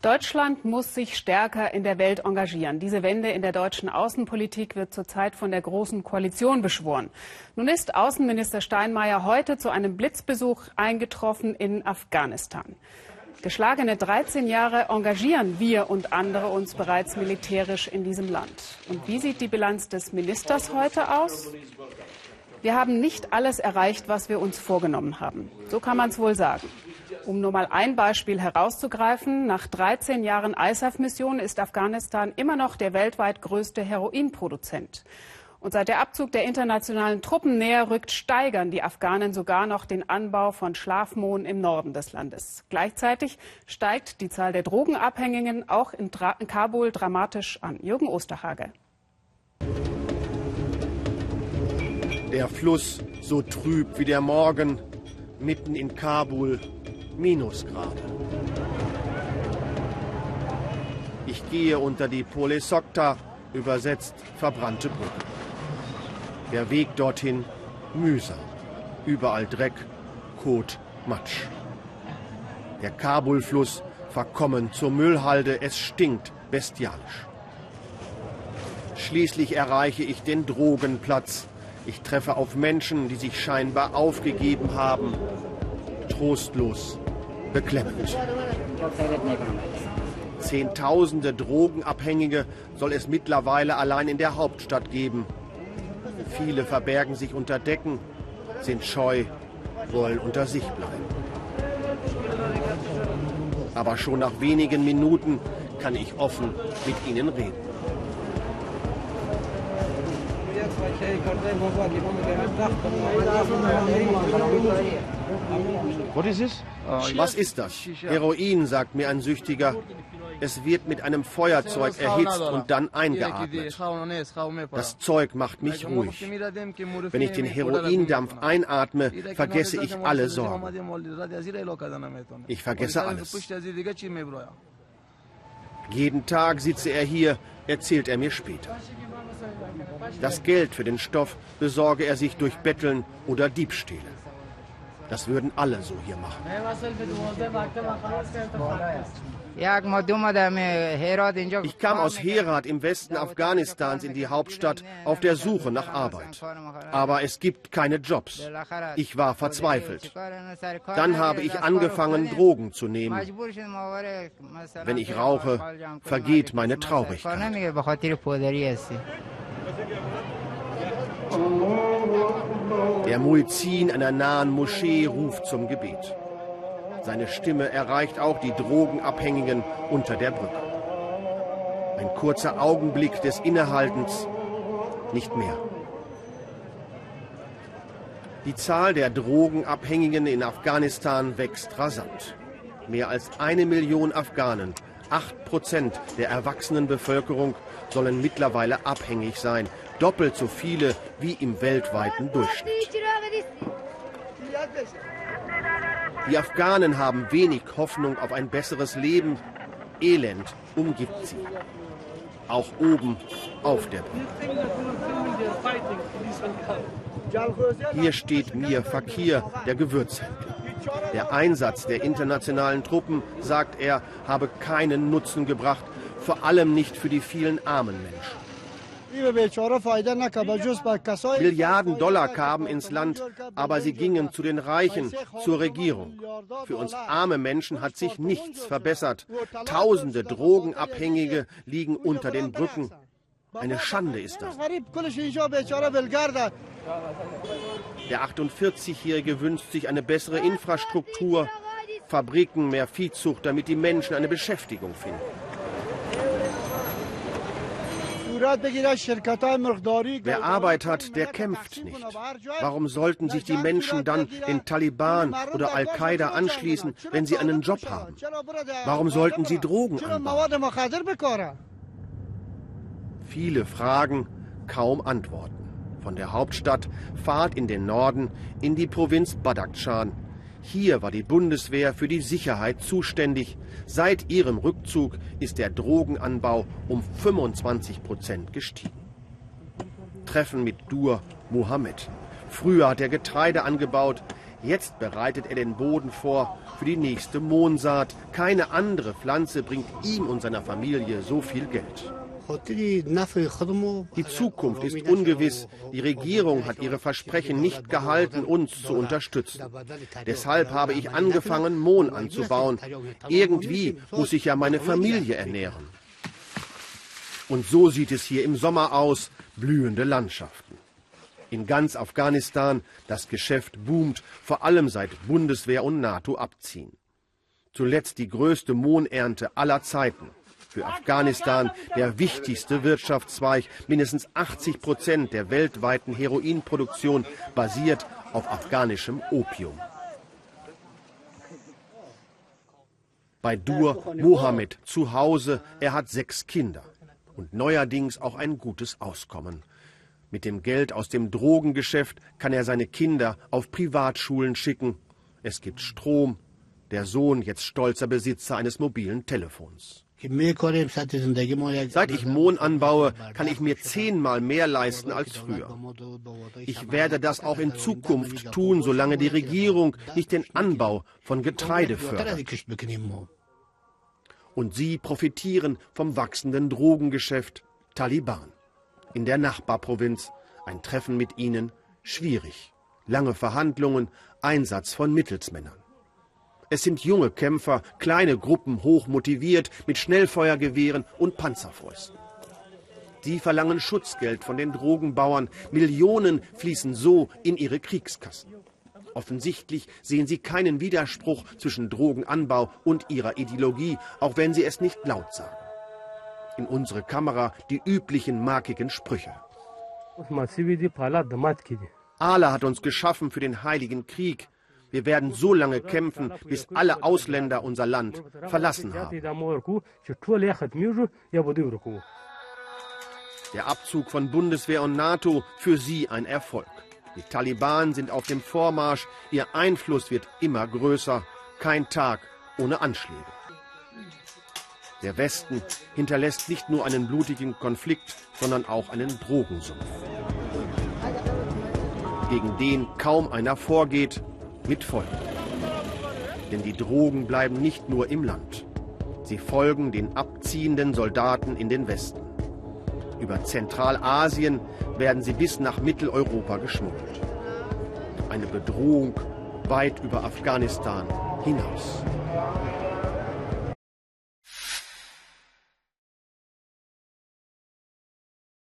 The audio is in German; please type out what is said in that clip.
Deutschland muss sich stärker in der Welt engagieren. Diese Wende in der deutschen Außenpolitik wird zurzeit von der Großen Koalition beschworen. Nun ist Außenminister Steinmeier heute zu einem Blitzbesuch eingetroffen in Afghanistan. Geschlagene 13 Jahre engagieren wir und andere uns bereits militärisch in diesem Land. Und wie sieht die Bilanz des Ministers heute aus? Wir haben nicht alles erreicht, was wir uns vorgenommen haben. So kann man es wohl sagen. Um nur mal ein Beispiel herauszugreifen, nach 13 Jahren ISAF-Mission ist Afghanistan immer noch der weltweit größte Heroinproduzent. Und seit der Abzug der internationalen Truppen näher rückt, steigern die Afghanen sogar noch den Anbau von Schlafmohn im Norden des Landes. Gleichzeitig steigt die Zahl der Drogenabhängigen auch in, Dra in Kabul dramatisch an. Jürgen Osterhage. Der Fluss so trüb wie der Morgen, mitten in Kabul Minusgrade. Ich gehe unter die Pole Sokta, übersetzt verbrannte Brücke. Der Weg dorthin mühsam. Überall Dreck, Kot, Matsch. Der Kabulfluss verkommen zur Müllhalde, es stinkt bestialisch. Schließlich erreiche ich den Drogenplatz. Ich treffe auf Menschen, die sich scheinbar aufgegeben haben. Trostlos, beklemmend. Zehntausende Drogenabhängige soll es mittlerweile allein in der Hauptstadt geben. Viele verbergen sich unter Decken, sind scheu, wollen unter sich bleiben. Aber schon nach wenigen Minuten kann ich offen mit ihnen reden. Was ist das? Heroin, sagt mir ein Süchtiger. Es wird mit einem Feuerzeug erhitzt und dann eingeatmet. Das Zeug macht mich ruhig. Wenn ich den Heroindampf einatme, vergesse ich alle Sorgen. Ich vergesse alles. Jeden Tag sitze er hier, erzählt er mir später. Das Geld für den Stoff besorge er sich durch Betteln oder Diebstähle. Das würden alle so hier machen. Ich kam aus Herat im Westen Afghanistans in die Hauptstadt auf der Suche nach Arbeit. Aber es gibt keine Jobs. Ich war verzweifelt. Dann habe ich angefangen, Drogen zu nehmen. Wenn ich rauche, vergeht meine Traurigkeit. Der Muezzin einer nahen Moschee ruft zum Gebet. Seine Stimme erreicht auch die Drogenabhängigen unter der Brücke. Ein kurzer Augenblick des Innehaltens, nicht mehr. Die Zahl der Drogenabhängigen in Afghanistan wächst rasant. Mehr als eine Million Afghanen, acht Prozent der erwachsenen Bevölkerung, sollen mittlerweile abhängig sein doppelt so viele wie im weltweiten Durchschnitt. Die Afghanen haben wenig Hoffnung auf ein besseres Leben. Elend umgibt sie. Auch oben auf der Brücke. Hier steht Mir Fakir, der Gewürzhändler. Der Einsatz der internationalen Truppen, sagt er, habe keinen Nutzen gebracht, vor allem nicht für die vielen armen Menschen. Milliarden Dollar kamen ins Land, aber sie gingen zu den Reichen, zur Regierung. Für uns arme Menschen hat sich nichts verbessert. Tausende Drogenabhängige liegen unter den Brücken. Eine Schande ist das. Der 48-Jährige wünscht sich eine bessere Infrastruktur, Fabriken, mehr Viehzucht, damit die Menschen eine Beschäftigung finden. Wer Arbeit hat, der kämpft nicht. Warum sollten sich die Menschen dann den Taliban oder Al-Qaida anschließen, wenn sie einen Job haben? Warum sollten sie Drogen anbauen? Viele Fragen, kaum Antworten. Von der Hauptstadt Fahrt in den Norden, in die Provinz Badakhshan, hier war die Bundeswehr für die Sicherheit zuständig. Seit ihrem Rückzug ist der Drogenanbau um 25 Prozent gestiegen. Treffen mit Dur Mohammed. Früher hat er Getreide angebaut, Jetzt bereitet er den Boden vor für die nächste Mohnsaat. Keine andere Pflanze bringt ihm und seiner Familie so viel Geld. Die Zukunft ist ungewiss. Die Regierung hat ihre Versprechen nicht gehalten, uns zu unterstützen. Deshalb habe ich angefangen, Mohn anzubauen. Irgendwie muss ich ja meine Familie ernähren. Und so sieht es hier im Sommer aus, blühende Landschaften. In ganz Afghanistan, das Geschäft boomt, vor allem seit Bundeswehr und NATO abziehen. Zuletzt die größte Mohnernte aller Zeiten. Für Afghanistan der wichtigste Wirtschaftszweig. Mindestens 80 Prozent der weltweiten Heroinproduktion basiert auf afghanischem Opium. Bei Dur Mohammed zu Hause, er hat sechs Kinder und neuerdings auch ein gutes Auskommen. Mit dem Geld aus dem Drogengeschäft kann er seine Kinder auf Privatschulen schicken. Es gibt Strom. Der Sohn jetzt stolzer Besitzer eines mobilen Telefons. Seit ich Mohn anbaue, kann ich mir zehnmal mehr leisten als früher. Ich werde das auch in Zukunft tun, solange die Regierung nicht den Anbau von Getreide fördert. Und sie profitieren vom wachsenden Drogengeschäft Taliban. In der Nachbarprovinz ein Treffen mit ihnen schwierig. Lange Verhandlungen, Einsatz von Mittelsmännern. Es sind junge Kämpfer, kleine Gruppen, hoch motiviert, mit Schnellfeuergewehren und Panzerfäusten. Sie verlangen Schutzgeld von den Drogenbauern. Millionen fließen so in ihre Kriegskassen. Offensichtlich sehen sie keinen Widerspruch zwischen Drogenanbau und ihrer Ideologie, auch wenn sie es nicht laut sagen. In unsere Kamera die üblichen markigen Sprüche. Allah hat uns geschaffen für den heiligen Krieg. Wir werden so lange kämpfen, bis alle Ausländer unser Land verlassen haben. Der Abzug von Bundeswehr und NATO für sie ein Erfolg. Die Taliban sind auf dem Vormarsch, ihr Einfluss wird immer größer, kein Tag ohne Anschläge. Der Westen hinterlässt nicht nur einen blutigen Konflikt, sondern auch einen Drogensumpf, gegen den kaum einer vorgeht mit Folgen. Denn die Drogen bleiben nicht nur im Land. Sie folgen den abziehenden Soldaten in den Westen. Über Zentralasien werden sie bis nach Mitteleuropa geschmuggelt. Eine Bedrohung weit über Afghanistan hinaus.